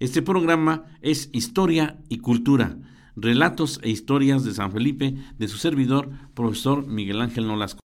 Este programa es Historia y Cultura, relatos e historias de San Felipe de su servidor, profesor Miguel Ángel Nolasco.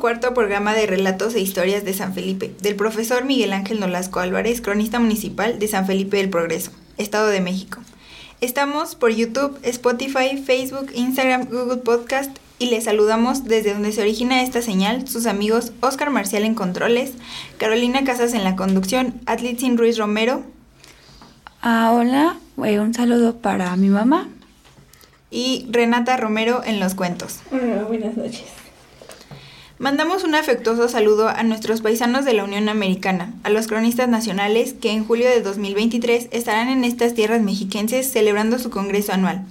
Cuarto programa de relatos e historias de San Felipe, del profesor Miguel Ángel Nolasco Álvarez, cronista municipal de San Felipe del Progreso, Estado de México. Estamos por YouTube, Spotify, Facebook, Instagram, Google Podcast y les saludamos desde donde se origina esta señal sus amigos Oscar Marcial en controles, Carolina Casas en la conducción, Atlitzin Ruiz Romero. Ah, hola, eh, un saludo para mi mamá. Y Renata Romero en los cuentos. Hola, buenas noches. Mandamos un afectuoso saludo a nuestros paisanos de la Unión Americana, a los cronistas nacionales que en julio de 2023 estarán en estas tierras mexiquenses celebrando su congreso anual,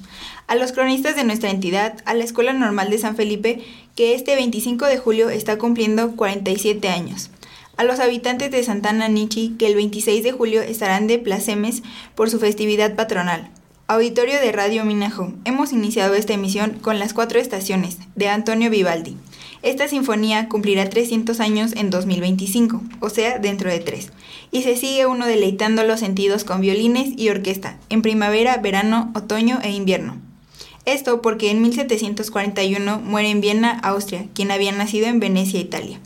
a los cronistas de nuestra entidad, a la Escuela Normal de San Felipe, que este 25 de julio está cumpliendo 47 años, a los habitantes de Santana Nichi, que el 26 de julio estarán de placemes por su festividad patronal. Auditorio de Radio Minajo, hemos iniciado esta emisión con las cuatro estaciones de Antonio Vivaldi. Esta sinfonía cumplirá 300 años en 2025, o sea, dentro de tres, y se sigue uno deleitando los sentidos con violines y orquesta, en primavera, verano, otoño e invierno. Esto porque en 1741 muere en Viena, Austria, quien había nacido en Venecia, Italia.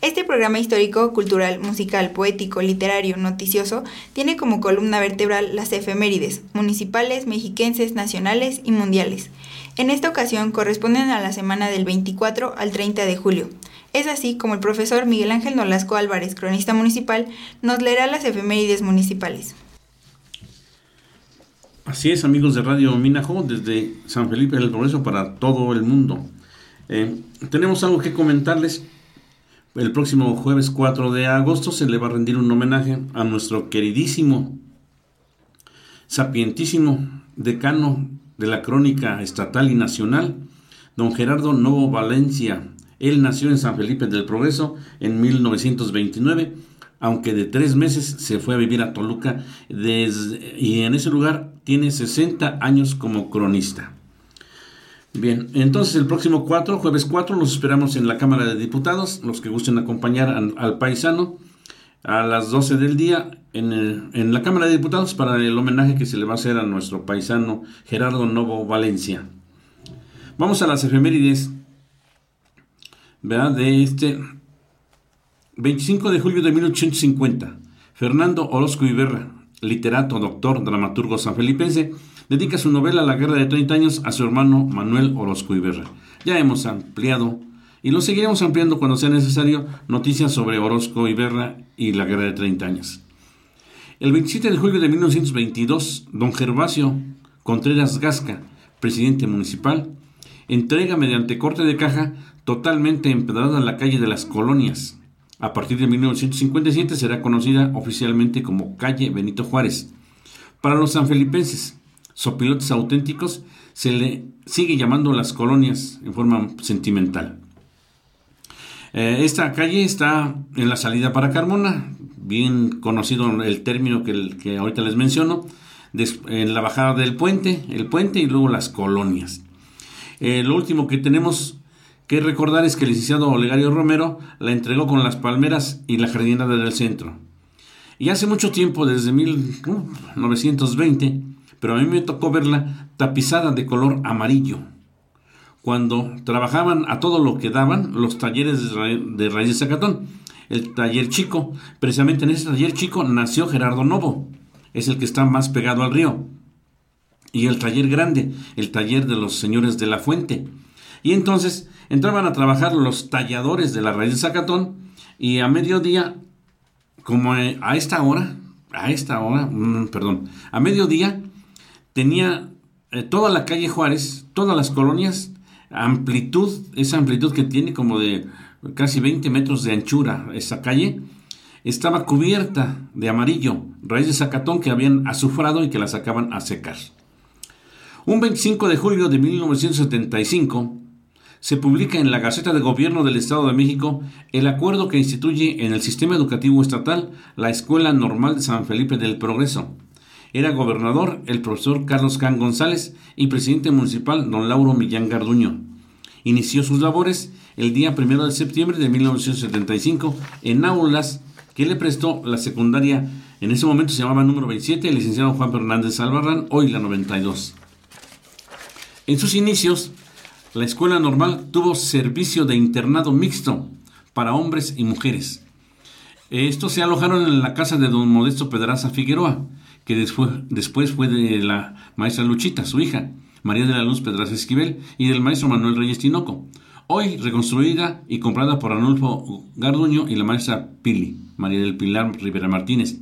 Este programa histórico, cultural, musical, poético, literario, noticioso, tiene como columna vertebral las efemérides, municipales, mexiquenses, nacionales y mundiales. En esta ocasión corresponden a la semana del 24 al 30 de julio. Es así como el profesor Miguel Ángel Nolasco Álvarez, cronista municipal, nos leerá las efemérides municipales. Así es, amigos de Radio Minajo, desde San Felipe del Progreso para todo el mundo. Eh, tenemos algo que comentarles. El próximo jueves 4 de agosto se le va a rendir un homenaje a nuestro queridísimo, sapientísimo decano de la crónica estatal y nacional, don Gerardo Novo Valencia. Él nació en San Felipe del Progreso en 1929 aunque de tres meses se fue a vivir a Toluca y en ese lugar tiene 60 años como cronista. Bien, entonces el próximo 4, jueves 4, los esperamos en la Cámara de Diputados, los que gusten acompañar al, paisano a las 12 del día en, la Cámara de Diputados para el homenaje que se le va a hacer a nuestro paisano Gerardo Novo Valencia. Vamos a las efemérides ¿verdad? de este 25 de julio de 1850, Fernando Orozco Iberra, literato, doctor, dramaturgo sanfelipense, dedica su novela La Guerra de 30 años a su hermano Manuel Orozco Iberra. Ya hemos ampliado y lo seguiremos ampliando cuando sea necesario noticias sobre Orozco Iberra y la Guerra de 30 años. El 27 de julio de 1922, don Gervasio Contreras Gasca, presidente municipal, entrega mediante corte de caja totalmente empedrada la calle de las colonias, a partir de 1957 será conocida oficialmente como calle Benito Juárez. Para los sanfelipenses, sopilotes auténticos, se le sigue llamando las colonias en forma sentimental. Eh, esta calle está en la salida para Carmona, bien conocido el término que, ahorita les menciono, en la bajada del puente, el puente y luego las colonias. Eh, lo último que tenemos que recordar es que el licenciado Olegario Romero la entregó con las palmeras y la jardinera del centro. Y hace mucho tiempo, desde 1920, pero a mí me tocó verla tapizada de color amarillo. Cuando trabajaban a todo lo que daban los talleres de raíz de Zacatón. El taller chico, precisamente en ese taller chico nació Gerardo Novo, es el que está más pegado al río. Y el taller grande, el taller de los señores de la fuente. Y entonces entraban a trabajar los talladores de la raíz de Zacatón y a mediodía, como a esta hora, a esta hora, mm, perdón, a mediodía tenía eh, toda la calle Juárez, todas las colonias, amplitud, esa amplitud que tiene como de casi 20 metros de anchura esa calle, estaba cubierta de amarillo, raíz de zacatón que habían azufrado y que la sacaban a secar. Un 25 de julio de 1975, se publica en la Gaceta de Gobierno del Estado de México el acuerdo que instituye en el sistema educativo estatal la Escuela Normal de San Felipe del Progreso. Era gobernador el profesor Carlos Can González y presidente municipal don Lauro Millán Garduño. Inició sus labores el día 1 de septiembre de 1975 en aulas que le prestó la secundaria, en ese momento se llamaba número 27, el licenciado Juan Fernández Albarrán, hoy la 92. En sus inicios, la escuela normal tuvo servicio de internado mixto para hombres y mujeres. Estos se alojaron en la casa de don Modesto Pedraza Figueroa, que después, fue de la maestra Luchita, su hija, María de la Luz Pedraza Esquivel, y del maestro Manuel Reyes Tinoco, hoy reconstruida y comprada por Arnulfo Garduño y la maestra Pili, María del Pilar Rivera Martínez.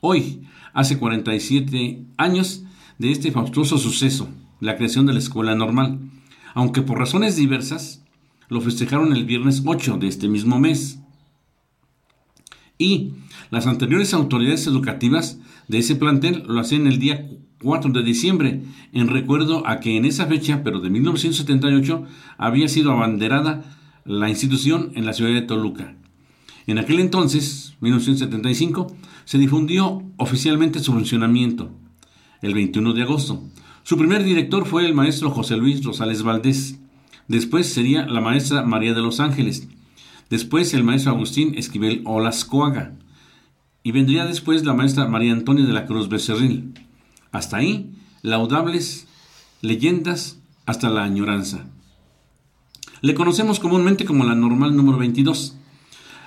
Hoy, hace 47 años de este fastuoso suceso, la creación de la escuela normal, aunque por razones diversas lo festejaron el viernes 8 de este mismo mes. Y las anteriores autoridades educativas de ese plantel lo hacían el día 4 de diciembre, en recuerdo a que en esa fecha, pero de 1978, había sido abanderada la institución en la ciudad de Toluca. En aquel entonces, 1975, se difundió oficialmente su funcionamiento, el 21 de agosto, su primer director fue el maestro José Luis Rosales Valdés. Después sería la maestra María de los Ángeles. Después el maestro Agustín Esquivel Olascoaga. Y vendría después la maestra María Antonia de la Cruz Becerril. Hasta ahí, laudables leyendas hasta la añoranza. Le conocemos comúnmente como la normal número 22.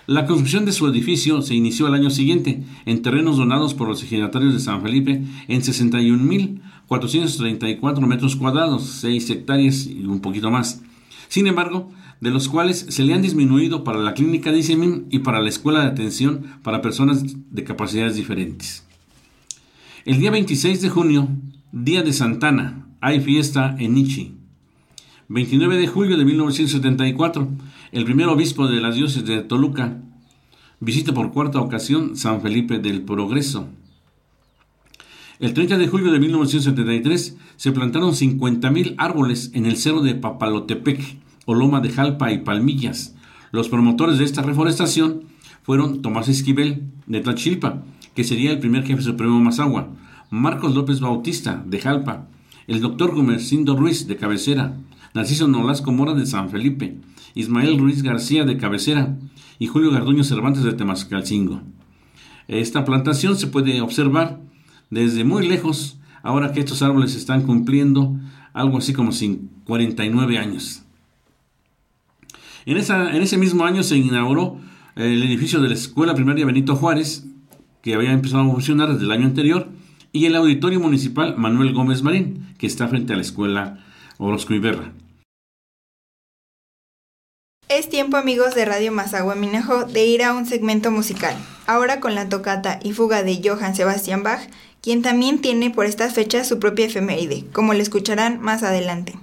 La construcción de su edificio se inició al año siguiente en terrenos donados por los ejidatarios de San Felipe en 61.434 metros cuadrados, 6 hectáreas y un poquito más. Sin embargo, de los cuales se le han disminuido para la clínica de Isemin y para la escuela de atención para personas de capacidades diferentes. El día 26 de junio, día de Santana, hay fiesta en Nichi. 29 de julio de 1974, el primer obispo de la diócesis de Toluca visita por cuarta ocasión San Felipe del Progreso. El 30 de julio de 1973 se plantaron 50.000 árboles en el cerro de Papalotepec, o de Jalpa y Palmillas. Los promotores de esta reforestación fueron Tomás Esquivel, de Tachilpa, que sería el primer jefe supremo Mazagua, Marcos López Bautista, de Jalpa, el doctor Gumercindo Ruiz, de Cabecera, Narciso Nolasco Mora de San Felipe, Ismael Ruiz García de Cabecera y Julio Garduño Cervantes de Temascalcingo. Esta plantación se puede observar desde muy lejos, ahora que estos árboles están cumpliendo algo así como 49 años. En, ese mismo año se inauguró el edificio de la Escuela Primaria Benito Juárez, que había empezado a funcionar desde el año anterior, y el Auditorio Municipal Manuel Gómez Marín, que está frente a la Escuela Orozco Iberra. Es tiempo amigos de Radio Mazagua Minejo de ir a un segmento musical, ahora con la tocata y fuga de Johann Sebastian Bach, quien también tiene por estas fechas su propia efeméride, como lo escucharán más adelante.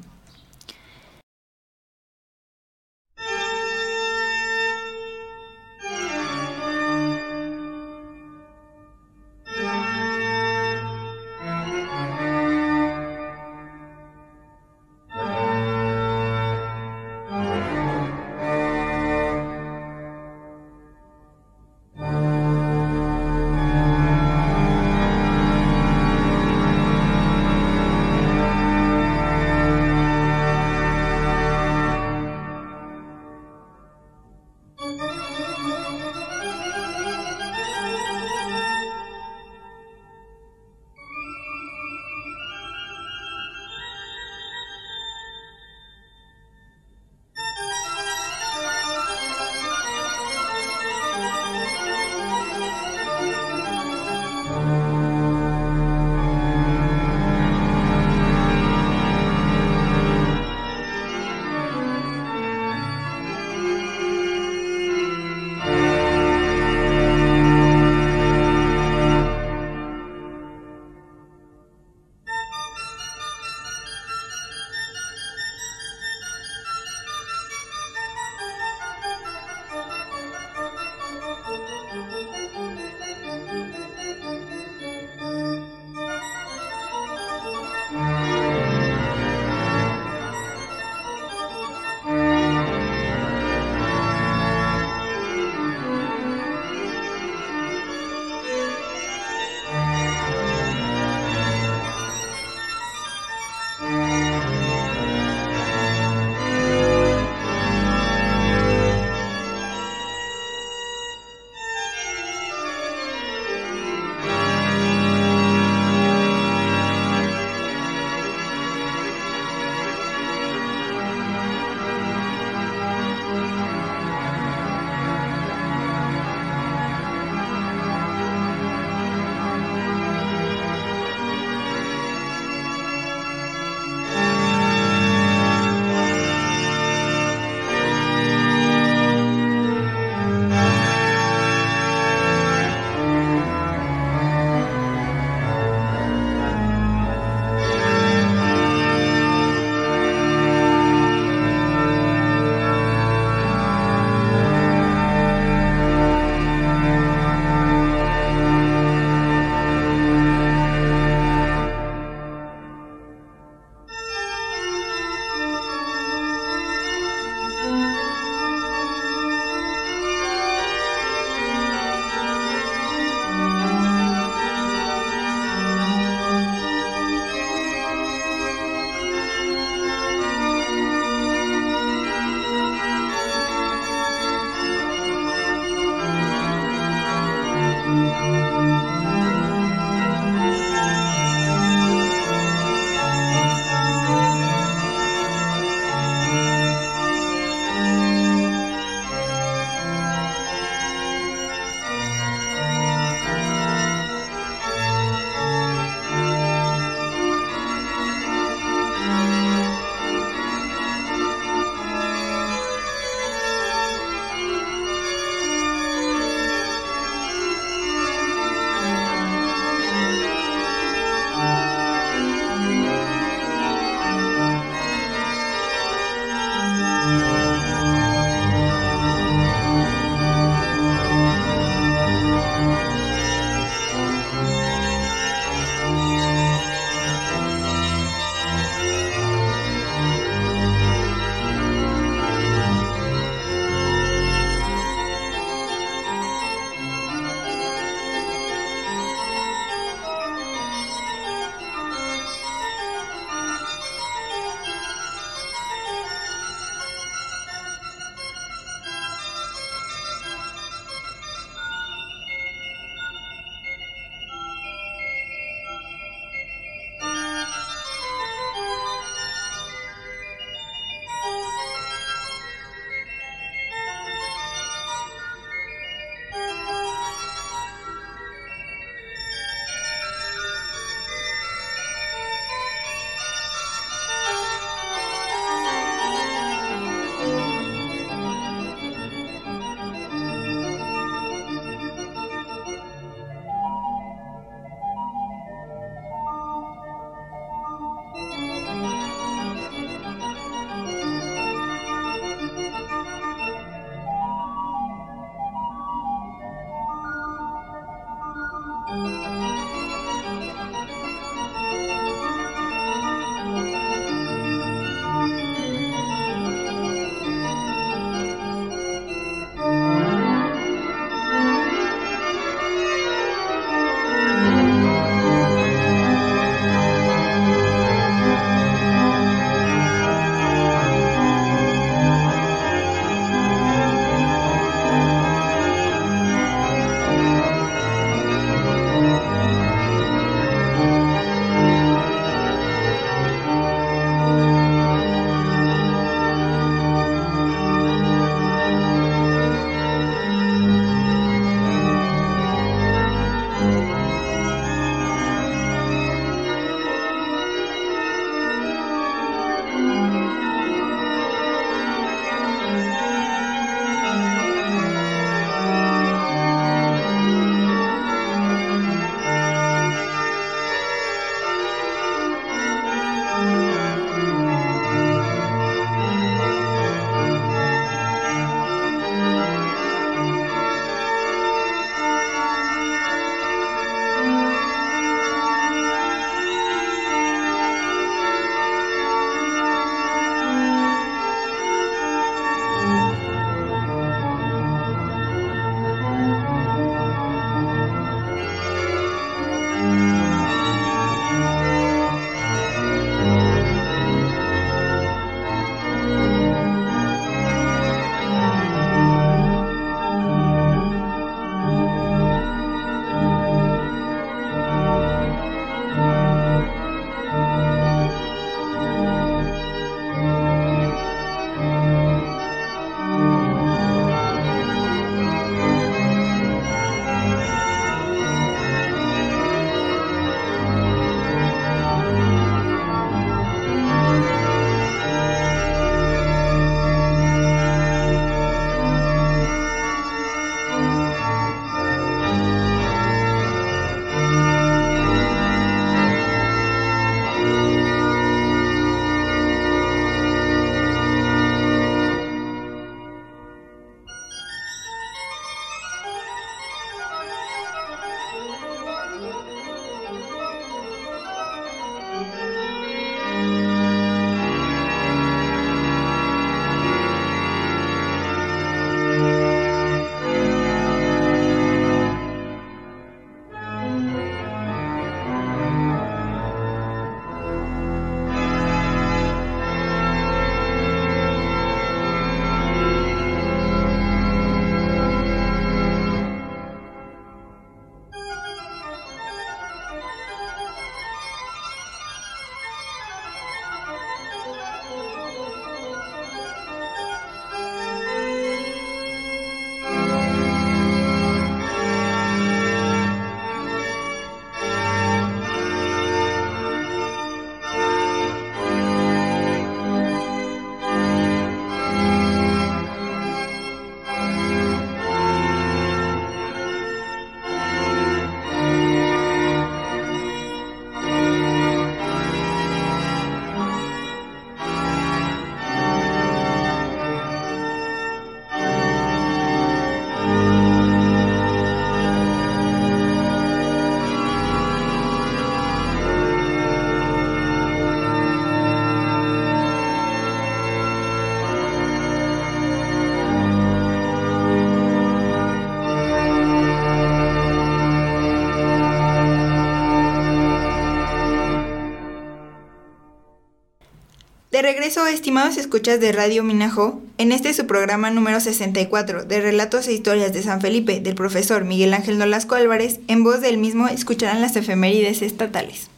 De regreso, estimados escuchas de Radio Minajo, en este su programa número 64 de Relatos e Historias de San Felipe del profesor Miguel Ángel Nolasco Álvarez, en voz del mismo escucharán las efemérides estatales.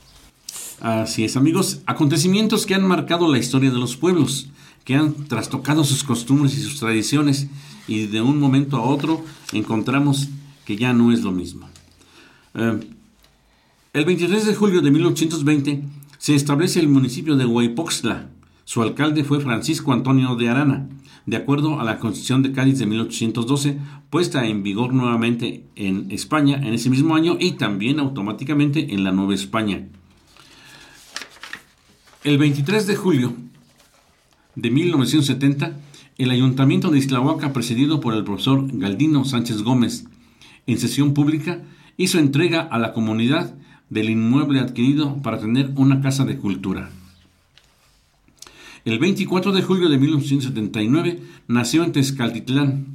Así es, amigos, acontecimientos que han marcado la historia de los pueblos, que han trastocado sus costumbres y sus tradiciones, y de un momento a otro encontramos que ya no es lo mismo. Eh, el 23 de julio de 1820 se establece el municipio de Huaypoxtla, su alcalde fue Francisco Antonio de Arana, de acuerdo a la Constitución de Cádiz de 1812, puesta en vigor nuevamente en España en ese mismo año y también automáticamente en la Nueva España. El 23 de julio de 1970, el Ayuntamiento de Islahuaca, presidido por el profesor Galdino Sánchez Gómez, en sesión pública, hizo entrega a la comunidad del inmueble adquirido para tener una casa de cultura. El 24 de julio de 1979 nació en Tezcaltitlán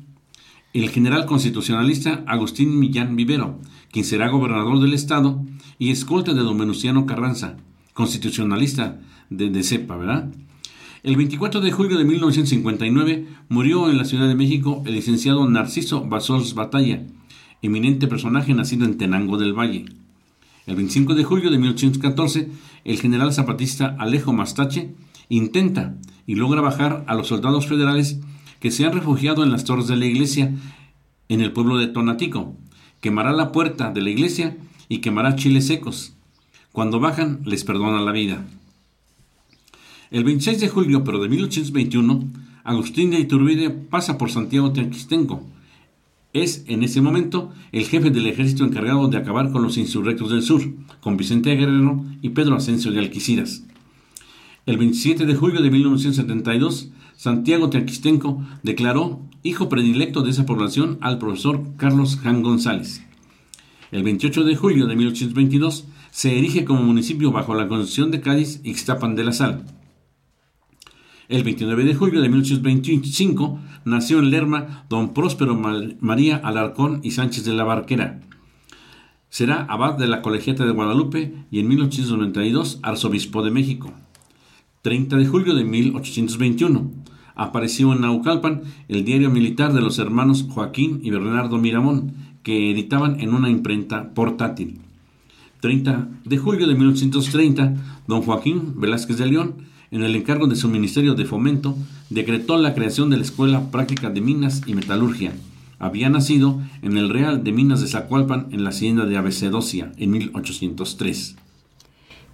el general constitucionalista Agustín Millán Vivero, quien será gobernador del estado y escolta de don Menuciano Carranza, constitucionalista de, de cepa, ¿verdad? El 24 de julio de 1959 murió en la Ciudad de México el licenciado Narciso Basols Batalla, eminente personaje nacido en Tenango del Valle. El 25 de julio de 1814, el general zapatista Alejo Mastache intenta y logra bajar a los soldados federales que se han refugiado en las torres de la iglesia en el pueblo de Tonatico. Quemará la puerta de la iglesia y quemará chiles secos. Cuando bajan, les perdona la vida. El 26 de julio, pero de 1821, Agustín de Iturbide pasa por Santiago Teanquistenco. Es en ese momento el jefe del ejército encargado de acabar con los insurrectos del sur, con Vicente Guerrero y Pedro Asensio de Alquiciras. El 27 de julio de 1972, Santiago Teaquistenco declaró hijo predilecto de esa población al profesor Carlos Jan González. El 28 de julio de 1822 se erige como municipio bajo la Constitución de Cádiz Ixtapan de la Sal. El 29 de julio de 1825 nació en Lerma don Próspero María Alarcón y Sánchez de la Barquera. Será abad de la Colegiata de Guadalupe y en 1892 arzobispo de México. 30 de julio de 1821 apareció en Naucalpan el diario militar de los hermanos Joaquín y Bernardo Miramón, que editaban en una imprenta portátil. 30 de julio de 1830, don Joaquín Velázquez de León, en el encargo de su Ministerio de Fomento, decretó la creación de la Escuela Práctica de Minas y Metalurgia. Había nacido en el Real de Minas de Zacualpan en la hacienda de Abecedosia en 1803.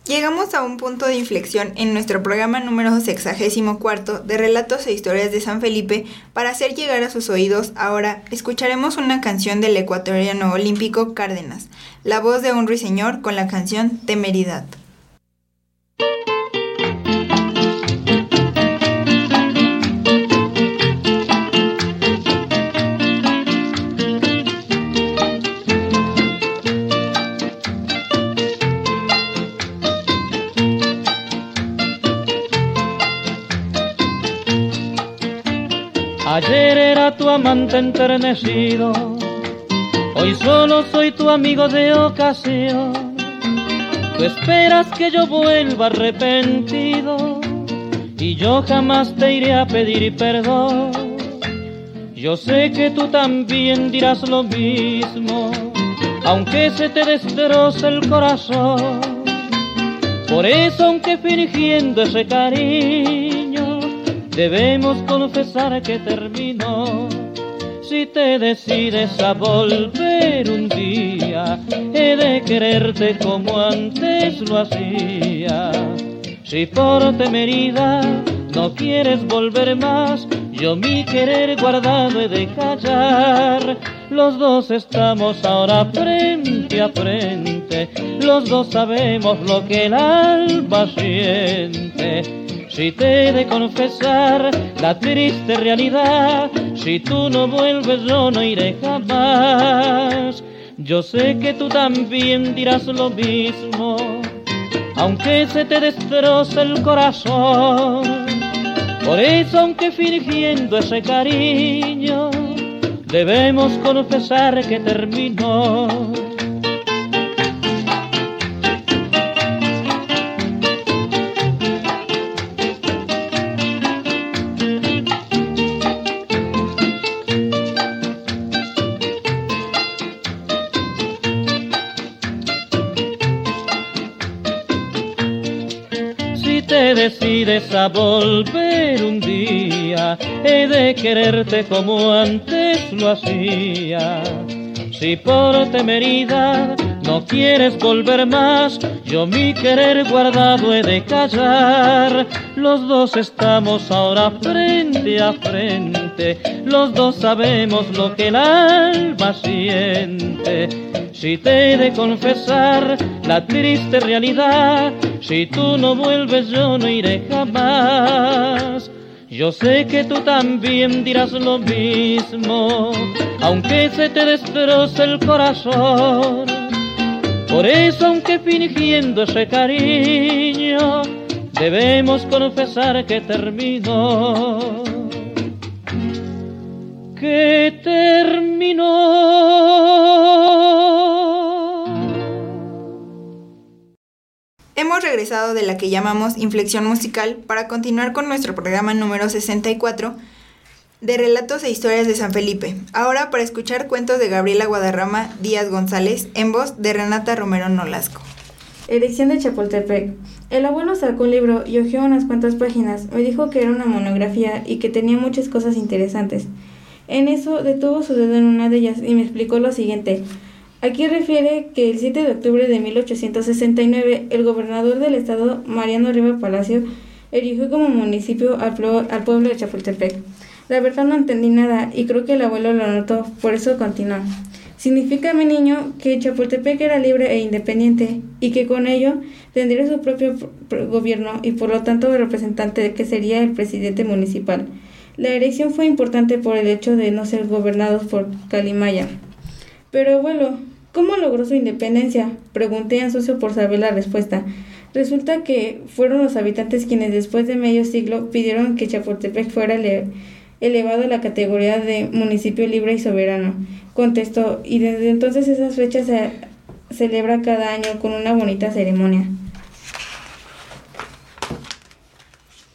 Llegamos a un punto de inflexión en nuestro programa número sexagésimo cuarto de relatos e historias de San Felipe para hacer llegar a sus oídos. Ahora escucharemos una canción del ecuatoriano olímpico Cárdenas, la voz de un ruiseñor con la canción Temeridad. Tu amante enternecido, hoy solo soy tu amigo de ocasión. Tú esperas que yo vuelva arrepentido y yo jamás te iré a pedir perdón. Yo sé que tú también dirás lo mismo, aunque se te destroce el corazón. Por eso, aunque fingiendo ese cariño, debemos confesar que terminó. Si te decides a volver un día, he de quererte como antes lo hacía. Si por temeridad no quieres volver más, yo mi querer guardado he de callar. Los dos estamos ahora frente a frente, los dos sabemos lo que el alma siente si te he de confesar la triste realidad, si tú no vuelves yo no iré jamás. Yo sé que tú también dirás lo mismo, aunque se te destroce el corazón. Por eso, aunque fingiendo ese cariño, debemos confesar que terminó a volver un día, he de quererte como antes lo hacía. Si por temeridad no quieres volver más, yo mi querer guardado he de callar. Los dos estamos ahora frente a frente, los dos sabemos lo que el alma siente. Si te he de confesar la triste realidad, si tú no vuelves yo no iré jamás. Yo sé que tú también dirás lo mismo, aunque se te destroce el corazón. Por eso, aunque fingiendo ese cariño, debemos confesar que terminó. Que terminó. Hemos regresado de la que llamamos inflexión musical para continuar con nuestro programa número 64 de relatos e historias de San Felipe. Ahora para escuchar cuentos de Gabriela Guadarrama Díaz González en voz de Renata Romero Nolasco. Elección de Chapultepec. El abuelo sacó un libro y hojeó unas cuantas páginas. Me dijo que era una monografía y que tenía muchas cosas interesantes. En eso detuvo su dedo en una de ellas y me explicó lo siguiente. Aquí refiere que el 7 de octubre de 1869 el gobernador del estado, Mariano Riva Palacio, erigió como municipio al, pueblo de Chapultepec. La verdad no entendí nada y creo que el abuelo lo notó, por eso continuó. Significa, mi niño, que Chapultepec era libre e independiente y que con ello tendría su propio gobierno y por lo tanto el representante que sería el presidente municipal. La elección fue importante por el hecho de no ser gobernados por Calimaya. Pero abuelo, ¿cómo logró su independencia? Pregunté ansioso por saber la respuesta. Resulta que fueron los habitantes quienes después de medio siglo pidieron que Chapultepec fuera elevado a la categoría de municipio libre y soberano. Contestó, y desde entonces esas fechas se celebra cada año con una bonita ceremonia.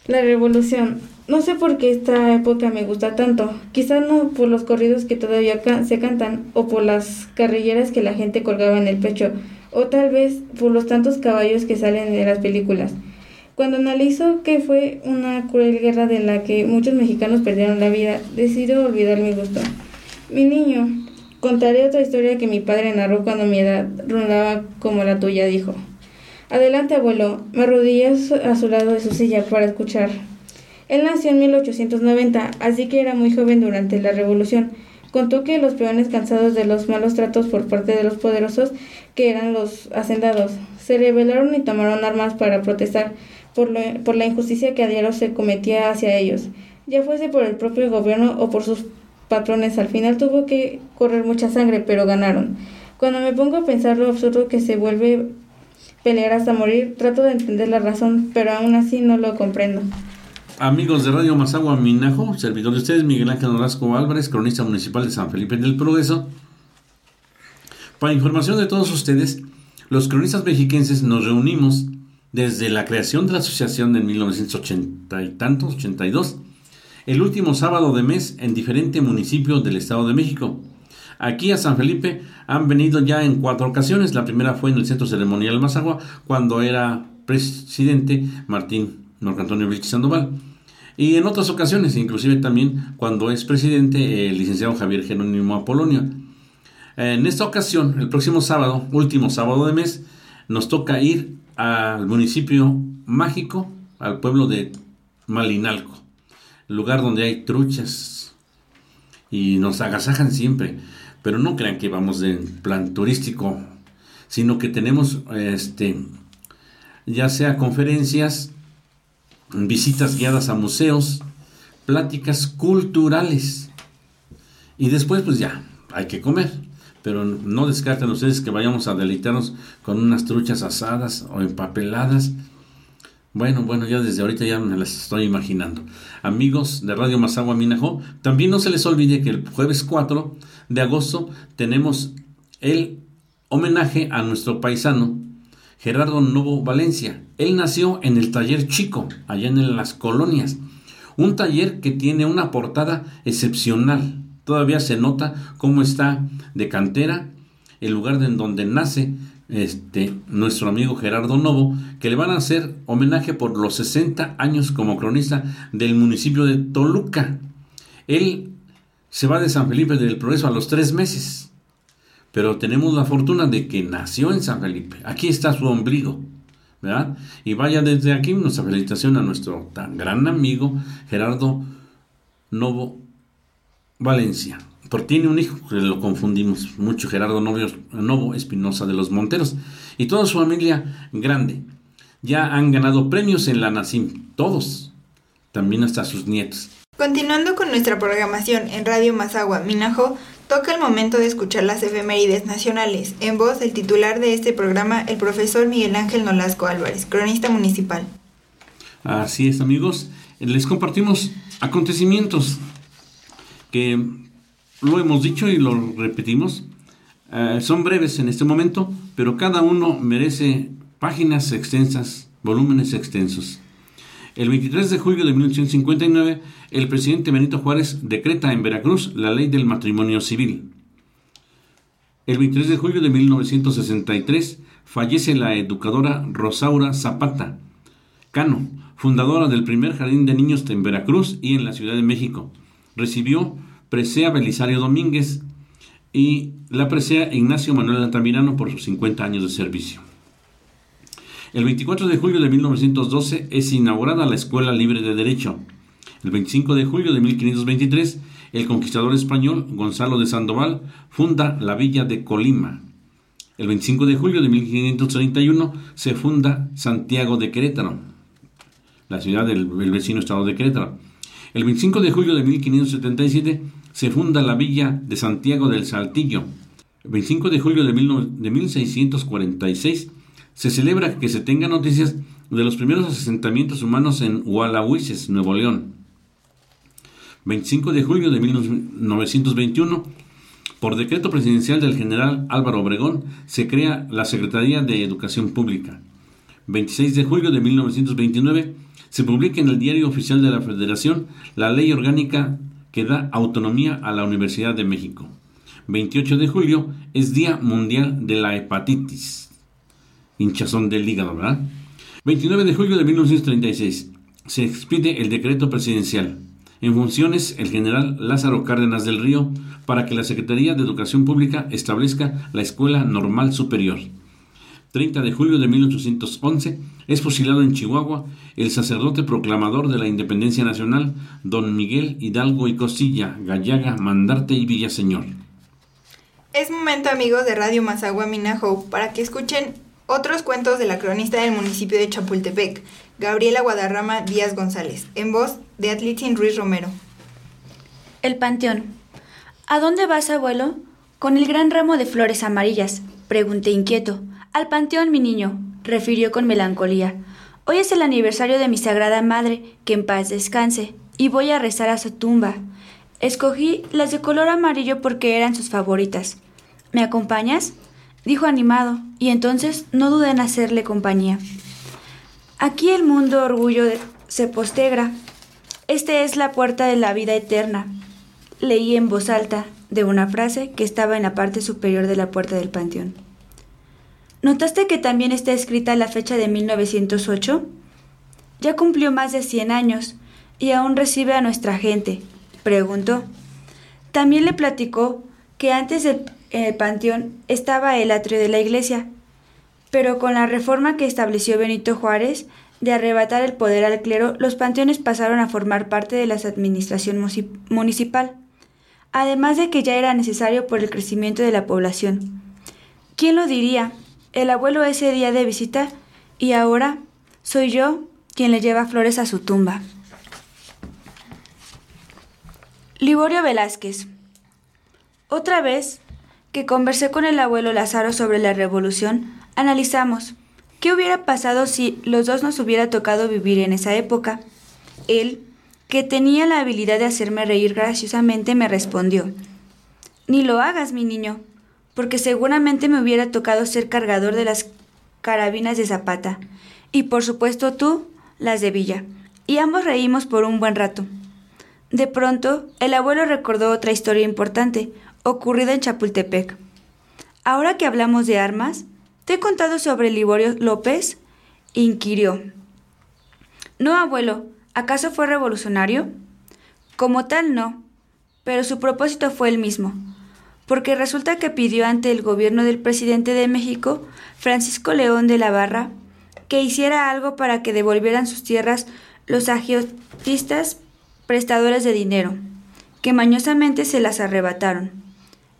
La revolución. No sé por qué esta época me gusta tanto. Quizás no por los corridos que todavía se cantan o por las carrilleras que la gente colgaba en el pecho o tal vez por los tantos caballos que salen en las películas. Cuando analizo que fue una cruel guerra de la que muchos mexicanos perdieron la vida, decido olvidar mi gusto. Mi niño, contaré otra historia que mi padre narró cuando mi edad rondaba como la tuya, dijo. Adelante, abuelo. Me arrodillé a su lado de su silla para escuchar. Él nació en 1890, así que era muy joven durante la Revolución. Contó que los peones cansados de los malos tratos por parte de los poderosos, que eran los hacendados, se rebelaron y tomaron armas para protestar por, por la injusticia que a diario se cometía hacia ellos, ya fuese por el propio gobierno o por sus patrones. Al final tuvo que correr mucha sangre, pero ganaron. Cuando me pongo a pensar lo absurdo que se vuelve pelear hasta morir, trato de entender la razón, pero aún así no lo comprendo. Amigos de Radio Mazagua Minajo, servidor de ustedes, Miguel Ángel Orozco Álvarez, cronista municipal de San Felipe del Progreso. Para información de todos ustedes, los cronistas mexiquenses nos reunimos desde la creación de la asociación en 1980 y tantos, 82, el último sábado de mes en diferentes municipios del Estado de México. Aquí a San Felipe han venido ya en cuatro ocasiones. La primera fue en el Centro Ceremonial Mazagua, cuando era presidente Martín Marco Antonio Vilches Sandoval. Y en otras ocasiones, inclusive también cuando es presidente el licenciado Javier Jerónimo Apolonio. En esta ocasión, el próximo sábado, último sábado de mes, nos toca ir al municipio mágico, al pueblo de Malinalco, lugar donde hay truchas y nos agasajan siempre. Pero no crean que vamos de plan turístico, sino que tenemos este ya sea conferencias visitas guiadas a museos, pláticas culturales. Y después, pues ya, hay que comer. Pero no descarten ustedes que vayamos a deleitarnos con unas truchas asadas o empapeladas. Bueno, bueno, ya desde ahorita ya me las estoy imaginando. Amigos de Radio Mazagua Minajo, también no se les olvide que el jueves 4 de agosto tenemos el homenaje a nuestro paisano Gerardo Novo Valencia. Él nació en el taller chico, allá en las colonias. Un taller que tiene una portada excepcional. Todavía se nota cómo está de cantera el lugar en donde nace este, nuestro amigo Gerardo Novo, que le van a hacer homenaje por los 60 años como cronista del municipio de Toluca. Él se va de San Felipe del Progreso a los tres meses pero tenemos la fortuna de que nació en San Felipe. Aquí está su ombligo, ¿verdad? Y vaya desde aquí nuestra felicitación a nuestro tan gran amigo Gerardo Novo Valencia. Porque tiene un hijo, que lo confundimos mucho, Gerardo Novo Espinosa de los Monteros. Y toda su familia grande. Ya han ganado premios en la NACIM, todos. también hasta sus nietos. Continuando con nuestra programación en Radio Mazagua, Minajo, toca el momento de escuchar las efemérides nacionales. En voz, el titular de este programa, el profesor Miguel Ángel Nolasco Álvarez, cronista municipal. Así es, amigos. Les compartimos acontecimientos que lo hemos dicho y lo repetimos. Eh, son breves en este momento, pero cada uno merece páginas extensas, volúmenes extensos. El 23 de julio de 1959, el presidente Benito Juárez decreta en Veracruz la ley del matrimonio civil. El 23 de julio de 1963 fallece la educadora Rosaura Zapata Cano, fundadora del primer jardín de niños en Veracruz y en la Ciudad de México. Recibió presea Belisario Domínguez y la presea Ignacio Manuel Altamirano por sus 50 años de servicio. El 24 de julio de 1912 es inaugurada la Escuela Libre de Derecho. El 25 de julio de 1523, el conquistador español Gonzalo de Sandoval funda la villa de Colima. El 25 de julio de 1531 se funda Santiago de Querétaro, la ciudad del, vecino estado de Querétaro. El 25 de julio de 1577 se funda la villa de Santiago del Saltillo. El 25 de julio de, de 1646 se celebra que se tenga noticias de los primeros asentamientos humanos en Hualahuises, Nuevo León. 25 de julio de 1921, por decreto presidencial del general Álvaro Obregón, se crea la Secretaría de Educación Pública. 26 de julio de 1929, se publica en el Diario Oficial de la Federación la Ley Orgánica que da autonomía a la Universidad de México. 28 de julio es Día Mundial de la Hepatitis hinchazón del hígado, ¿verdad? 29 de julio de 1936 se expide el decreto presidencial. En funciones, el general Lázaro Cárdenas del Río para que la Secretaría de Educación Pública establezca la Escuela Normal Superior. 30 de julio de 1811 es fusilado en Chihuahua el sacerdote proclamador de la independencia nacional, don Miguel Hidalgo y Costilla, Gallaga, Mandarte y Villaseñor. Es momento, amigos de Radio Mazagua Minajo, para que escuchen otros cuentos de la cronista del municipio de Chapultepec, Gabriela Guadarrama Díaz González, en voz de Atlitzin Ruiz Romero. El Panteón. ¿A dónde vas, abuelo? Con el gran ramo de flores amarillas, pregunté inquieto. Al panteón, mi niño, refirió con melancolía. Hoy es el aniversario de mi sagrada madre, que en paz descanse, y voy a rezar a su tumba. Escogí las de color amarillo porque eran sus favoritas. ¿Me acompañas? Dijo animado, y entonces no dudé en hacerle compañía. Aquí el mundo orgullo se postegra. Este es la puerta de la vida eterna. Leí en voz alta de una frase que estaba en la parte superior de la puerta del panteón. ¿Notaste que también está escrita la fecha de 1908? Ya cumplió más de 100 años y aún recibe a nuestra gente, preguntó. También le platicó que antes de en el panteón estaba el atrio de la iglesia, pero con la reforma que estableció Benito Juárez de arrebatar el poder al clero, los panteones pasaron a formar parte de la administración municipal, además de que ya era necesario por el crecimiento de la población. ¿Quién lo diría? El abuelo ese día de visita y ahora soy yo quien le lleva flores a su tumba. Liborio Velázquez. Otra vez que conversé con el abuelo Lázaro sobre la revolución, analizamos qué hubiera pasado si los dos nos hubiera tocado vivir en esa época. Él, que tenía la habilidad de hacerme reír graciosamente, me respondió, Ni lo hagas, mi niño, porque seguramente me hubiera tocado ser cargador de las carabinas de Zapata, y por supuesto tú, las de Villa, y ambos reímos por un buen rato. De pronto, el abuelo recordó otra historia importante, ocurrida en Chapultepec. Ahora que hablamos de armas, ¿te he contado sobre Liborio López? inquirió. No, abuelo, ¿acaso fue revolucionario? Como tal, no, pero su propósito fue el mismo, porque resulta que pidió ante el gobierno del presidente de México, Francisco León de la Barra, que hiciera algo para que devolvieran sus tierras los agiotistas prestadores de dinero, que mañosamente se las arrebataron.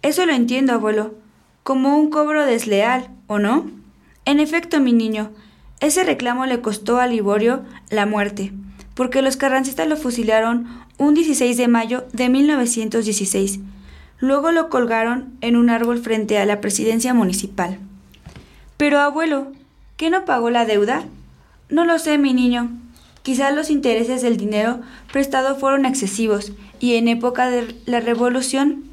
Eso lo entiendo, abuelo, como un cobro desleal, ¿o no? En efecto, mi niño, ese reclamo le costó a Liborio la muerte, porque los carrancistas lo fusilaron un 16 de mayo de 1916. Luego lo colgaron en un árbol frente a la presidencia municipal. Pero abuelo, ¿qué no pagó la deuda? No lo sé, mi niño. Quizás los intereses del dinero prestado fueron excesivos y en época de la revolución,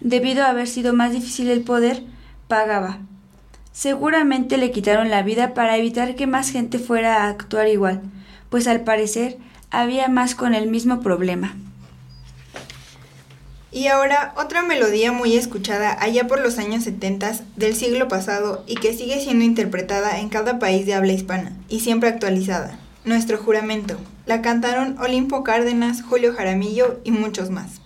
debido a haber sido más difícil el poder, pagaba. Seguramente le quitaron la vida para evitar que más gente fuera a actuar igual, pues al parecer había más con el mismo problema. Y ahora otra melodía muy escuchada allá por los años 70 del siglo pasado y que sigue siendo interpretada en cada país de habla hispana y siempre actualizada. Nuestro juramento. La cantaron Olimpo Cárdenas, Julio Jaramillo y muchos más.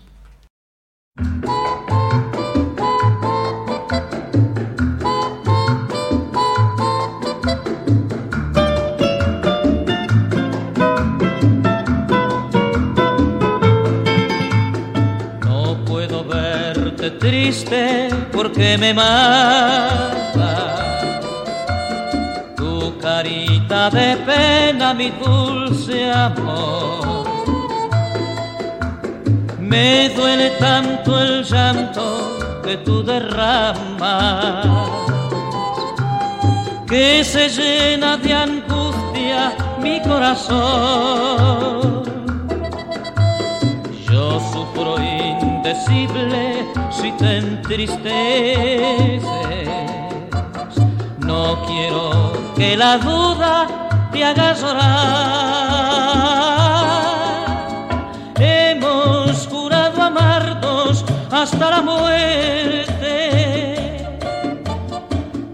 Triste porque me mata. Tu carita de pena, mi dulce amor. Me duele tanto el llanto que tú derramas, que se llena de angustia mi corazón. Si te entristeces. No quiero que la duda te haga. Hemos jurado amarnos hasta la muerte.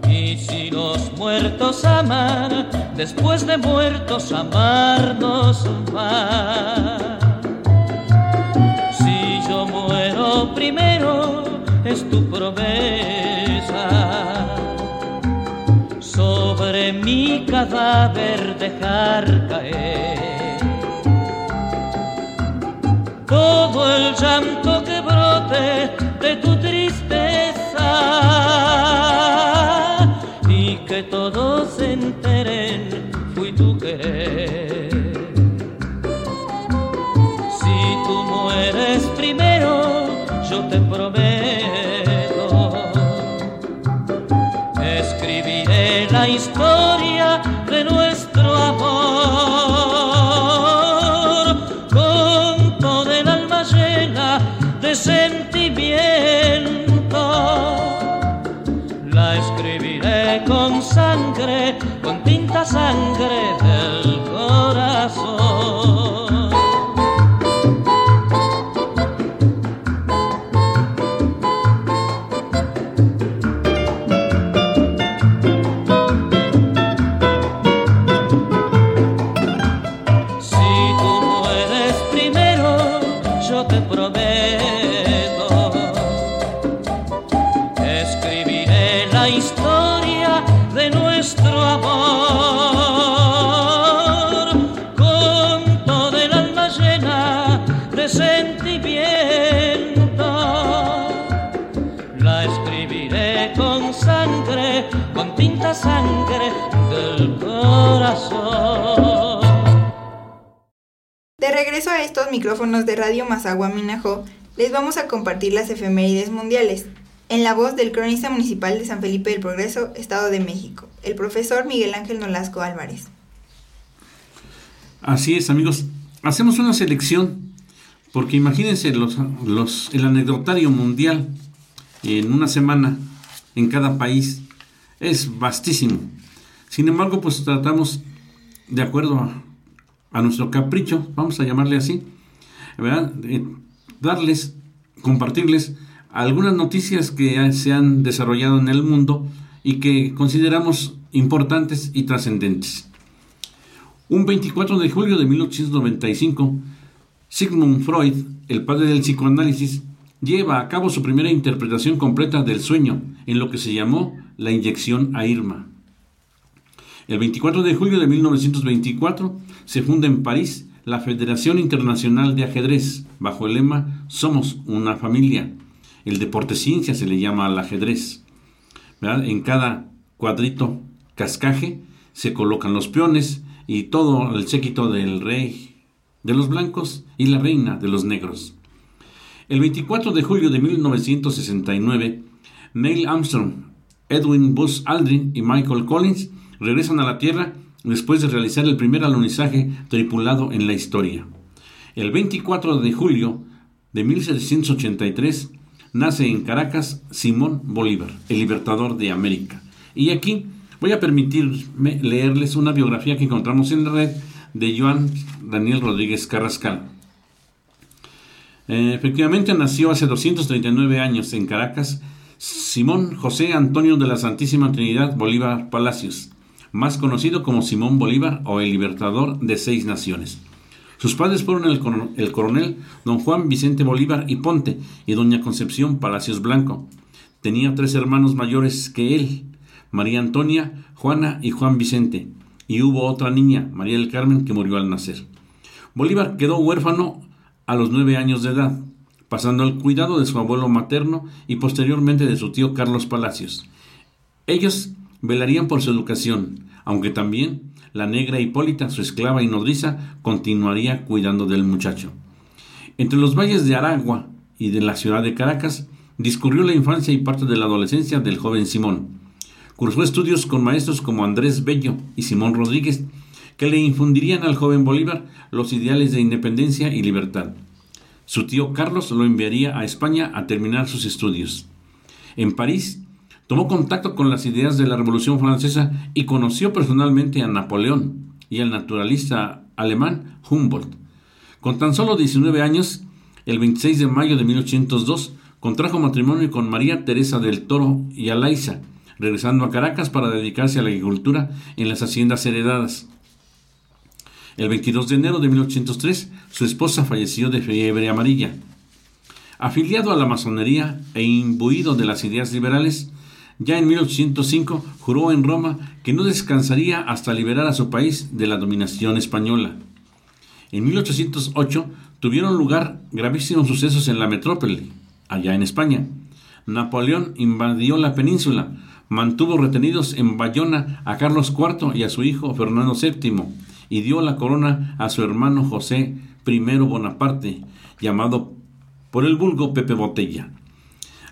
Y si los muertos aman, después de muertos amarnos más. Es tu promesa. Sobre mi cadáver dejar caer todo el llanto que brote de tu tristeza y que todos se enteren fui tu querer. Si tú mueres primero, yo te prometo. Escribiré la historia de nuestro Radio Mazagua Minajo, les vamos a compartir las efemérides mundiales, en la voz del cronista municipal de San Felipe del Progreso, Estado de México, el profesor Miguel Ángel Nolasco Álvarez. Así es, amigos. Hacemos una selección, porque imagínense los, los, el anecdotario mundial en una semana en cada país. Es vastísimo. Sin embargo, pues tratamos, de acuerdo a, a nuestro capricho, vamos a llamarle así, Eh, darles, compartirles algunas noticias que se han desarrollado en el mundo y que consideramos importantes y trascendentes. Un 24 de julio de 1895, Sigmund Freud, el padre del psicoanálisis, lleva a cabo su primera interpretación completa del sueño en lo que se llamó la inyección a Irma. El 24 de julio de 1924 se funda en París la Federación Internacional de Ajedrez bajo el lema Somos una familia. El deporte ciencia se le llama al ajedrez. En cada cuadrito cascaje se colocan los peones y todo el séquito del rey de los blancos y la reina de los negros. El 24 de julio de 1969, Neil Armstrong, Edwin Buzz Aldrin y Michael Collins regresan a la Tierra después de realizar el primer alunizaje tripulado en la historia. El 24 de julio de 1783 nace en Caracas Simón Bolívar, el libertador de América. Y aquí voy a permitirme leerles una biografía que encontramos en la red de Joan Daniel Rodríguez Carrascal. Eh, efectivamente nació hace 239 años en Caracas Simón José Antonio de la Santísima Trinidad Bolívar Palacios, más conocido como Simón Bolívar o el Libertador de seis naciones. Sus padres fueron el, coronel don Juan Vicente Bolívar y Ponte y doña Concepción Palacios Blanco. Tenía tres hermanos mayores que él, María Antonia, Juana y Juan Vicente, y hubo otra niña, María del Carmen, que murió al nacer. Bolívar quedó huérfano a los nueve años de edad, pasando al cuidado de su abuelo materno y posteriormente de su tío Carlos Palacios. Ellos velarían por su educación, aunque también la negra Hipólita, su esclava y nodriza, continuaría cuidando del muchacho. Entre los valles de Aragua y de la ciudad de Caracas, discurrió la infancia y parte de la adolescencia del joven Simón. Cursó estudios con maestros como Andrés Bello y Simón Rodríguez, que le infundirían al joven Bolívar los ideales de independencia y libertad. Su tío Carlos lo enviaría a España a terminar sus estudios. En París Tomó contacto con las ideas de la Revolución Francesa y conoció personalmente a Napoleón y al naturalista alemán Humboldt. Con tan solo 19 años, el 26 de mayo de 1802, contrajo matrimonio con María Teresa del Toro y Alaiza, regresando a Caracas para dedicarse a la agricultura en las haciendas heredadas. El 22 de enero de 1803, su esposa falleció de fiebre amarilla. Afiliado a la masonería e imbuido de las ideas liberales, ya en 1805 juró en Roma que no descansaría hasta liberar a su país de la dominación española. En 1808 tuvieron lugar gravísimos sucesos en la metrópoli, allá en España. Napoleón invadió la península, mantuvo retenidos en Bayona a Carlos IV y a su hijo Fernando VII, y dio la corona a su hermano José I Bonaparte, llamado por el vulgo Pepe Botella.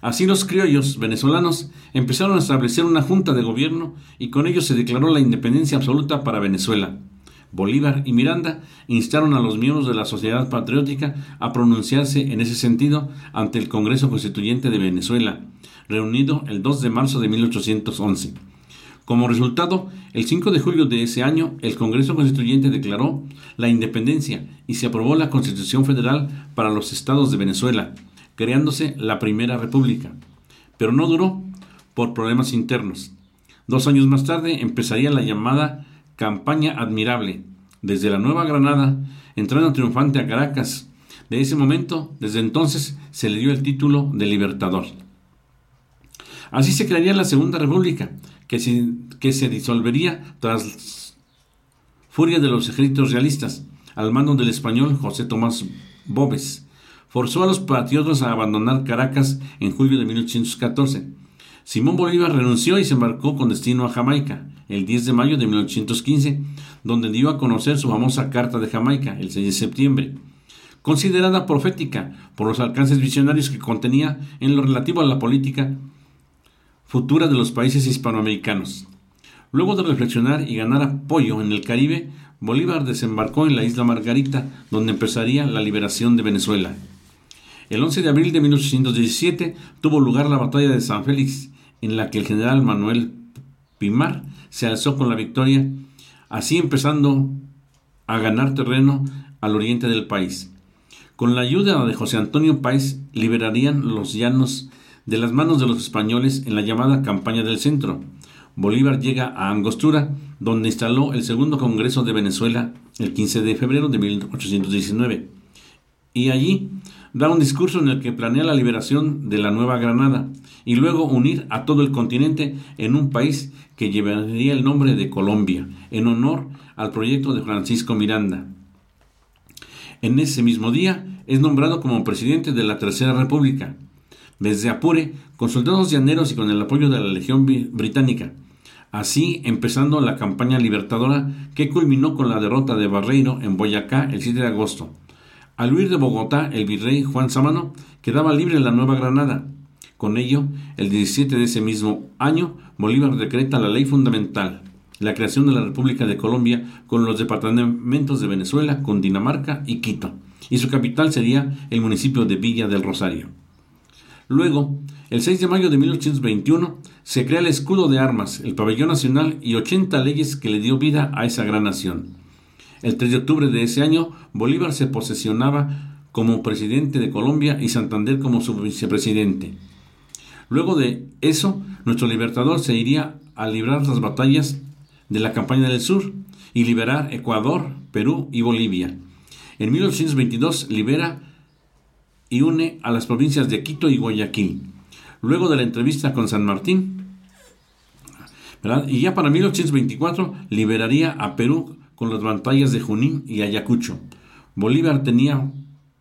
Así los criollos venezolanos empezaron a establecer una junta de gobierno y con ello se declaró la independencia absoluta para Venezuela. Bolívar y Miranda instaron a los miembros de la Sociedad Patriótica a pronunciarse en ese sentido ante el Congreso Constituyente de Venezuela, reunido el 2 de marzo de 1811. Como resultado, el 5 de julio de ese año, el Congreso Constituyente declaró la independencia y se aprobó la Constitución Federal para los estados de Venezuela, creándose la Primera República. Pero no duró por problemas internos. Dos años más tarde empezaría la llamada Campaña Admirable, desde la Nueva Granada, entrando triunfante a Caracas. De ese momento, desde entonces, se le dio el título de Libertador. Así se crearía la Segunda República, que se, que se disolvería tras furia de los ejércitos realistas, al mando del español José Tomás Bobes, forzó a los patriotas a abandonar Caracas en julio de 1814. Simón Bolívar renunció y se embarcó con destino a Jamaica el 10 de mayo de 1815, donde dio a conocer su famosa Carta de Jamaica el 6 de septiembre, considerada profética por los alcances visionarios que contenía en lo relativo a la política futura de los países hispanoamericanos. Luego de reflexionar y ganar apoyo en el Caribe, Bolívar desembarcó en la isla Margarita, donde empezaría la liberación de Venezuela. El 11 de abril de 1817 tuvo lugar la batalla de San Félix, en la que el general Manuel Pimar se alzó con la victoria, así empezando a ganar terreno al oriente del país. Con la ayuda de José Antonio Páez liberarían los llanos de las manos de los españoles en la llamada Campaña del Centro. Bolívar llega a Angostura, donde instaló el segundo Congreso de Venezuela el 15 de febrero de 1819. Y allí da un discurso en el que planea la liberación de la Nueva Granada y luego unir a todo el continente en un país que llevaría el nombre de Colombia, en honor al proyecto de Francisco Miranda. En ese mismo día es nombrado como presidente de la Tercera República. Desde Apure, con soldados llaneros y con el apoyo de la Legión Británica, así empezando la campaña libertadora que culminó con la derrota de Barreiro en Boyacá el 7 de agosto. Al huir de Bogotá, el virrey Juan Sámano quedaba libre en la Nueva Granada. Con ello, el 17 de ese mismo año, Bolívar decreta la ley fundamental, la creación de la República de Colombia con los departamentos de Venezuela, Dinamarca y Quito, y su capital sería el municipio de Villa del Rosario. Luego, el 6 de mayo de 1821, se crea el escudo de armas, el pabellón nacional y 80 leyes que le dio vida a esa gran nación. El 3 de octubre de ese año, Bolívar se posesionaba como presidente de Colombia y Santander como su vicepresidente. Luego de eso, nuestro libertador se iría a librar las batallas de la campaña del sur y liberar Ecuador, Perú y Bolivia. En 1822 libera y une a las provincias de Quito y Guayaquil. Luego de la entrevista con San Martín, y ya para 1824 liberaría a Perú con las batallas de Junín y Ayacucho. Bolívar tenía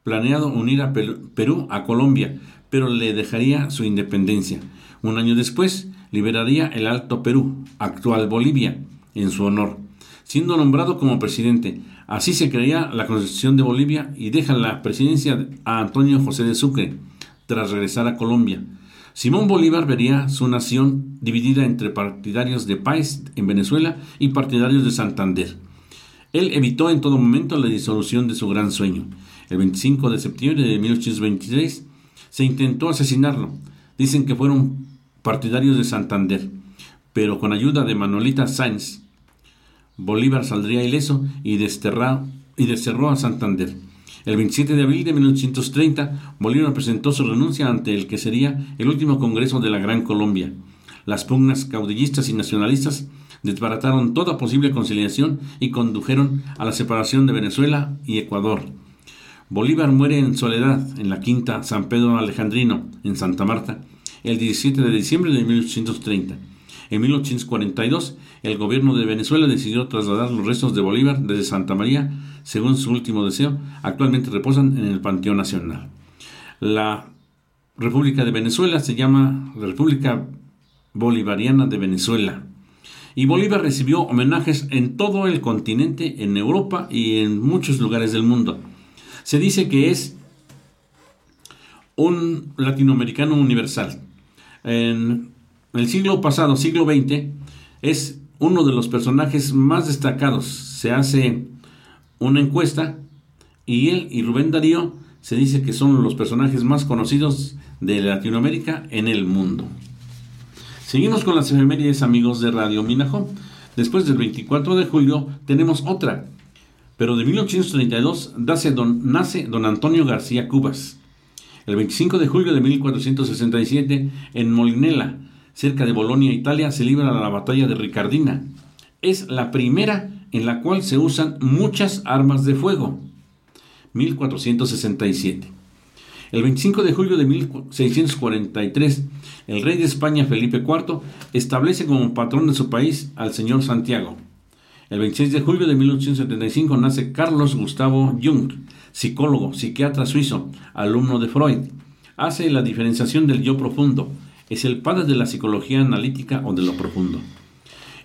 planeado unir a Perú a Colombia, pero le dejaría su independencia. Un año después, liberaría el Alto Perú, actual Bolivia, en su honor, siendo nombrado como presidente. Así se creía la Constitución de Bolivia y deja la presidencia a Antonio José de Sucre, tras regresar a Colombia. Simón Bolívar vería su nación dividida entre partidarios de Páez en Venezuela y partidarios de Santander. Él evitó en todo momento la disolución de su gran sueño. El 25 de septiembre de 1823 se intentó asesinarlo. Dicen que fueron partidarios de Santander, pero con ayuda de Manolita Sáenz, Bolívar saldría ileso y, y desterró a Santander. El 27 de abril de 1830, Bolívar presentó su renuncia ante el que sería el último Congreso de la Gran Colombia. Las pugnas caudillistas y nacionalistas desbarataron toda posible conciliación y condujeron a la separación de Venezuela y Ecuador. Bolívar muere en soledad en la quinta San Pedro Alejandrino, en Santa Marta, el 17 de diciembre de 1830. En 1842, el gobierno de Venezuela decidió trasladar los restos de Bolívar desde Santa María, según su último deseo. Actualmente reposan en el Panteón Nacional. La República de Venezuela se llama República Bolivariana de Venezuela. Y Bolívar recibió homenajes en todo el continente, en Europa y en muchos lugares del mundo. Se dice que es un latinoamericano universal. En el siglo pasado, siglo XX, es uno de los personajes más destacados. Se hace una encuesta y él y Rubén Darío se dice que son los personajes más conocidos de Latinoamérica en el mundo. Seguimos con las efemérides amigos de Radio Minajo. Después del 24 de julio tenemos otra, pero de 1832 nace don, nace don Antonio García Cubas. El 25 de julio de 1467 en Molinela, cerca de Bolonia, Italia, se libra la batalla de Ricardina. Es la primera en la cual se usan muchas armas de fuego. 1467. El 25 de julio de 1643, el rey de España Felipe IV establece como patrón de su país al señor Santiago. El 26 de julio de 1875 nace Carlos Gustavo Jung, psicólogo, psiquiatra suizo, alumno de Freud. Hace la diferenciación del yo profundo, es el padre de la psicología analítica o de lo profundo.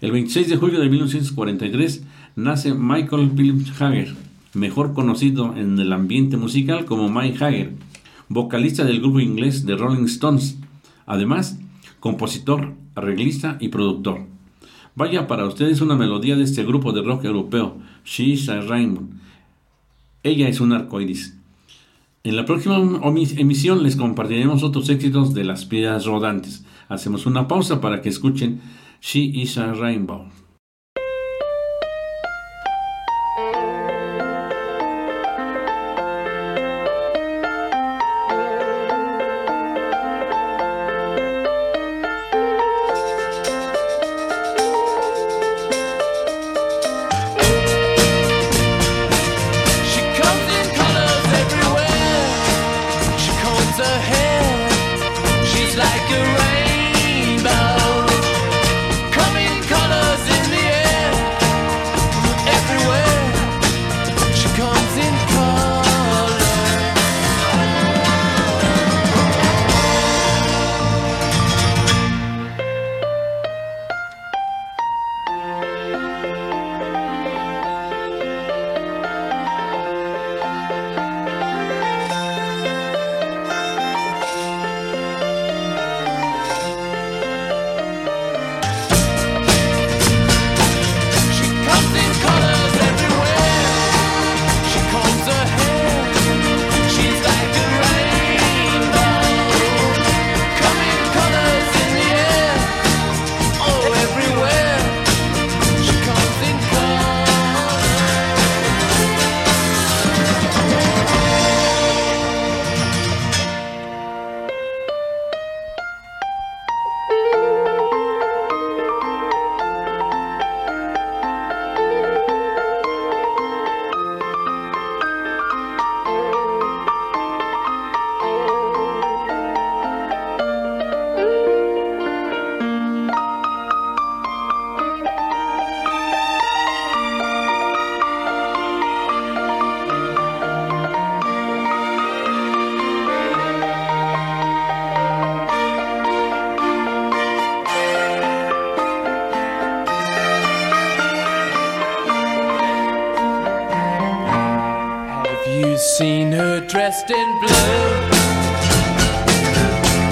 El 26 de julio de 1943 nace Michael Phillips Hager, mejor conocido en el ambiente musical como Mike Hager, vocalista del grupo inglés de Rolling Stones, además compositor, arreglista y productor. Vaya para ustedes una melodía de este grupo de rock europeo, She's a Rainbow. Ella es un arcoiris. En la próxima emisión les compartiremos otros éxitos de las piedras rodantes. Hacemos una pausa para que escuchen She is a Rainbow.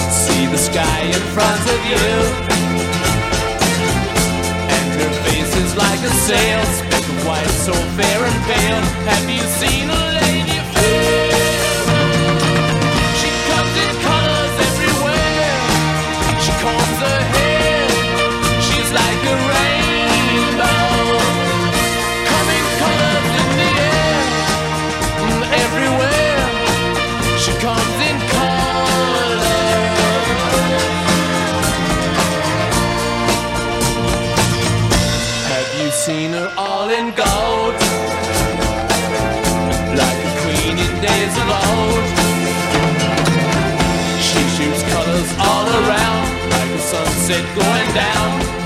See the sky in front of you. And her face is like a sail, of white, so fair and pale. Have you seen a lady She shoots colors all around, like a sunset going down.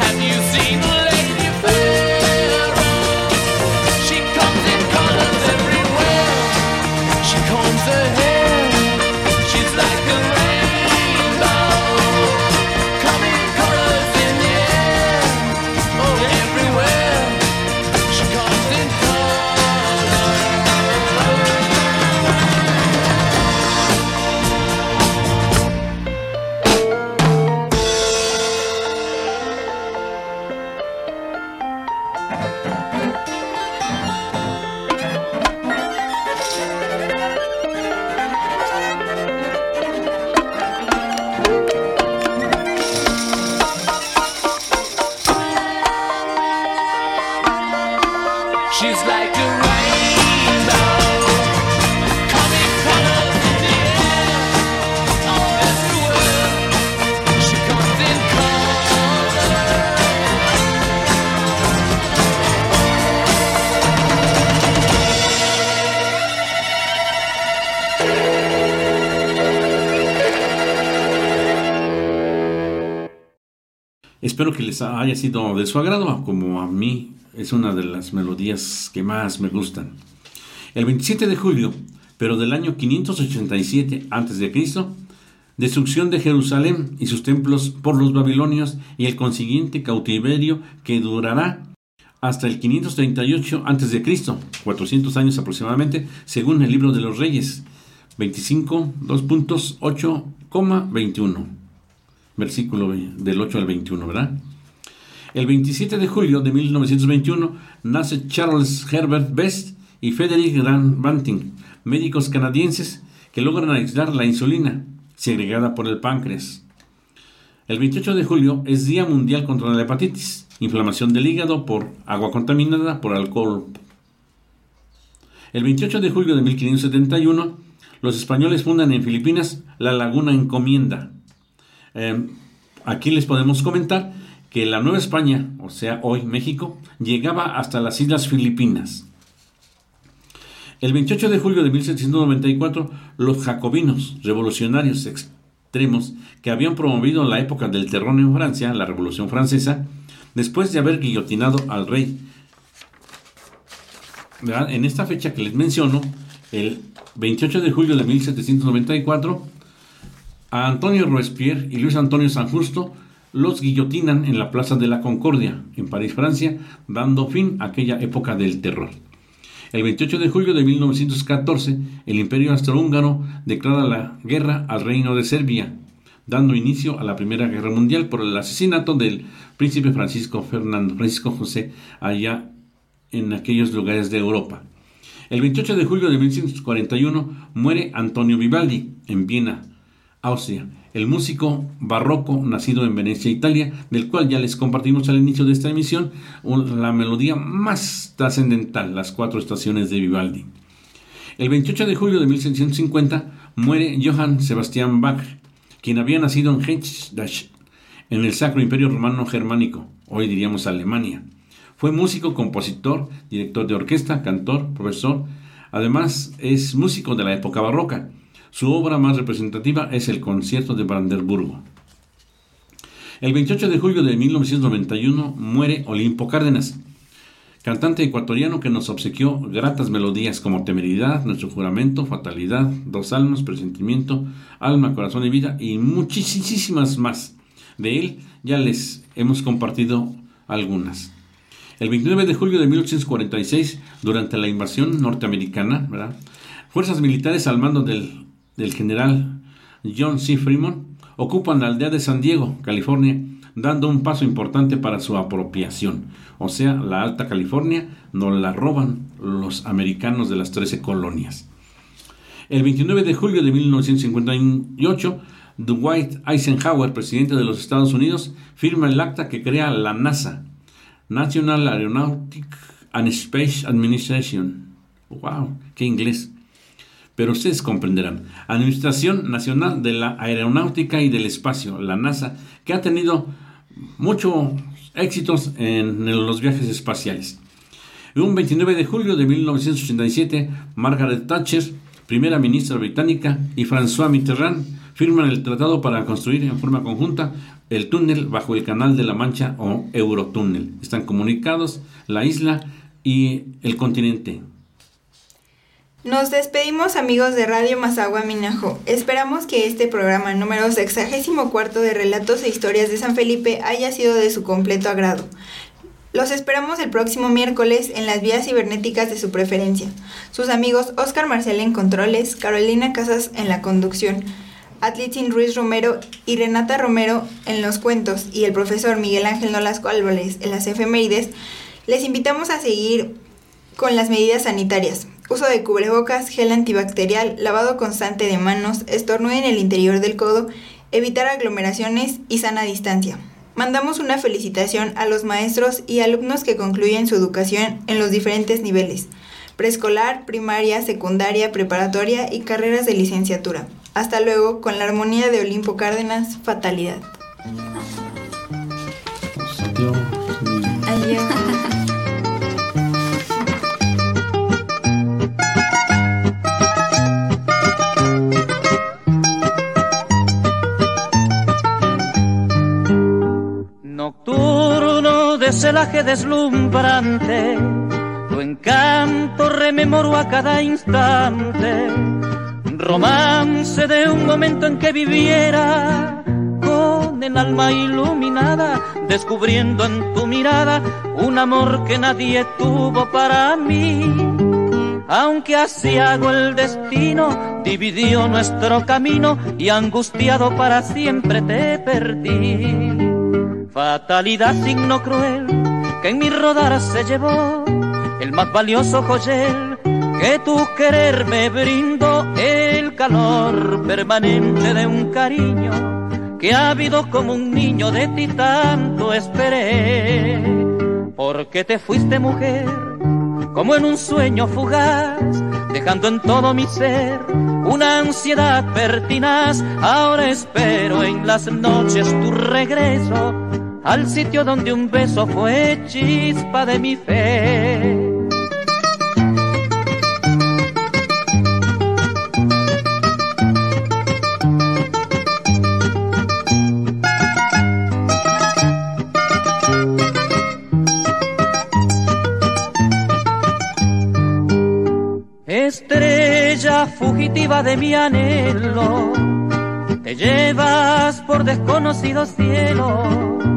Espero que les haya sido de su agrado, como a mí es una de las melodías que más me gustan. El 27 de julio, pero del año 587 a.C., destrucción de Jerusalén y sus templos por los babilonios y el consiguiente cautiverio que durará hasta el 538 a.C., 400 años aproximadamente, según el libro de los reyes, 25, 2.8,21 versículo del 8 al 21, ¿verdad? El 27 de julio de 1921 nace Charles Herbert Best y Frederick Grant Banting, médicos canadienses que logran aislar la insulina, segregada por el páncreas. El 28 de julio es Día Mundial contra la Hepatitis, inflamación del hígado por agua contaminada por alcohol. El 28 de julio de 1571, los españoles fundan en Filipinas la Laguna Encomienda, eh, aquí les podemos comentar que la Nueva España, o sea, hoy México, llegaba hasta las Islas Filipinas. El 28 de julio de 1794, los jacobinos, revolucionarios extremos que habían promovido la época del terror en Francia, la Revolución Francesa, después de haber guillotinado al rey. En esta fecha que les menciono, el 28 de julio de 1794, a Antonio Robespierre y Luis Antonio San Justo los guillotinan en la Plaza de la Concordia, en París, Francia, dando fin a aquella época del terror. El 28 de julio de 1914, el Imperio Austrohúngaro declara la guerra al Reino de Serbia, dando inicio a la Primera Guerra Mundial por el asesinato del príncipe Francisco Fernando, Francisco José, allá en aquellos lugares de Europa. El 28 de julio de 1941 muere Antonio Vivaldi en Viena, Austria, el músico barroco nacido en Venecia, Italia, del cual ya les compartimos al inicio de esta emisión la melodía más trascendental, las cuatro estaciones de Vivaldi. El 28 de julio de 1650 muere Johann Sebastian Bach, quien había nacido en Hechdash, en el Sacro Imperio Romano Germánico, hoy diríamos Alemania. Fue músico, compositor, director de orquesta, cantor, profesor. Además, es músico de la época barroca. Su obra más representativa es el Concierto de Brandenburgo. El 28 de julio de 1991 muere Olimpo Cárdenas, cantante ecuatoriano que nos obsequió gratas melodías como Temeridad, Nuestro Juramento, Fatalidad, Dos Almas, Presentimiento, Alma, Corazón y Vida y muchísimas más. De él ya les hemos compartido algunas. El 29 de julio de 1846, durante la invasión norteamericana. Fuerzas militares al mando del, del general John C. Fremont ocupan la aldea de San Diego, California, dando un paso importante para su apropiación. O sea, la Alta California nos la roban los americanos de las 13 colonias. El 29 de julio de 1958, Dwight Eisenhower, presidente de los Estados Unidos, firma el acta que crea la NASA, National Aeronautic and Space Administration. ¡Wow! ¡Qué inglés! Pero ustedes comprenderán. Administración Nacional de la Aeronáutica y del Espacio, la NASA, que ha tenido muchos éxitos en los viajes espaciales. Un 29 de julio de 1987, Margaret Thatcher, primera ministra británica, y François Mitterrand firman el tratado para construir en forma conjunta el túnel bajo el Canal de la Mancha o Eurotúnel. Están comunicados la isla y el continente. Nos despedimos amigos de Radio Mazagua Minajo. Esperamos que este programa número sexagésimo cuarto de Relatos e Historias de San Felipe haya sido de su completo agrado. Los esperamos el próximo miércoles en las vías cibernéticas de su preferencia. Sus amigos Oscar Marcel en controles, Carolina Casas en la conducción, Atlitzin Ruiz Romero y Renata Romero en los cuentos y el profesor Miguel Ángel Nolasco Álvarez en las efemérides, les invitamos a seguir con las medidas sanitarias. Uso de cubrebocas, gel antibacterial, lavado constante de manos, estornudo en el interior del codo, evitar aglomeraciones y sana distancia. Mandamos una felicitación a los maestros y alumnos que concluyen su educación en los diferentes niveles, preescolar, primaria, secundaria, preparatoria y carreras de licenciatura. Hasta luego con la armonía de Olimpo Cárdenas, Fatalidad. Adiós. celaje deslumbrante, tu encanto rememoro a cada instante. Romance de un momento en que viviera con el alma iluminada, descubriendo en tu mirada un amor que nadie tuvo para mí. Aunque así hago el destino, dividió nuestro camino y angustiado para siempre te perdí. Fatalidad, signo cruel, que en mi rodar se llevó el más valioso joyel que tu querer me brindó el calor permanente de un cariño que ha habido como un niño de ti tanto esperé. Porque te fuiste mujer como en un sueño fugaz, dejando en todo mi ser una ansiedad pertinaz. Ahora espero en las noches tu regreso al sitio donde un beso fue chispa de mi fe. Estrella fugitiva de mi anhelo, te llevas por desconocido cielo.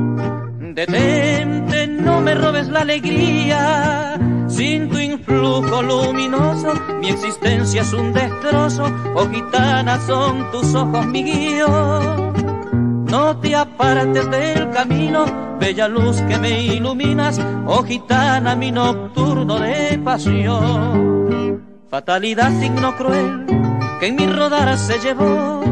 Detente, no me robes la alegría. Sin tu influjo luminoso, mi existencia es un destrozo. Oh gitana, son tus ojos mi guío. No te apartes del camino, bella luz que me iluminas. Oh gitana, mi nocturno de pasión. Fatalidad, signo cruel, que en mi rodar se llevó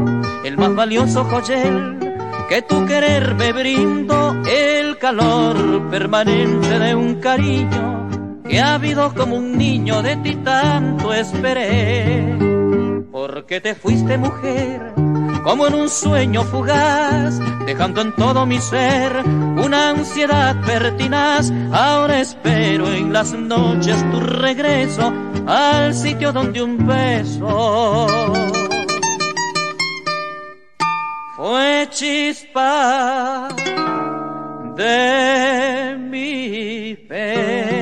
el más valioso joyel que tu querer me brindo el calor permanente de un cariño que ha habido como un niño de ti tanto esperé. Porque te fuiste mujer como en un sueño fugaz, dejando en todo mi ser una ansiedad pertinaz. Ahora espero en las noches tu regreso al sitio donde un beso fue chispa de mi fe.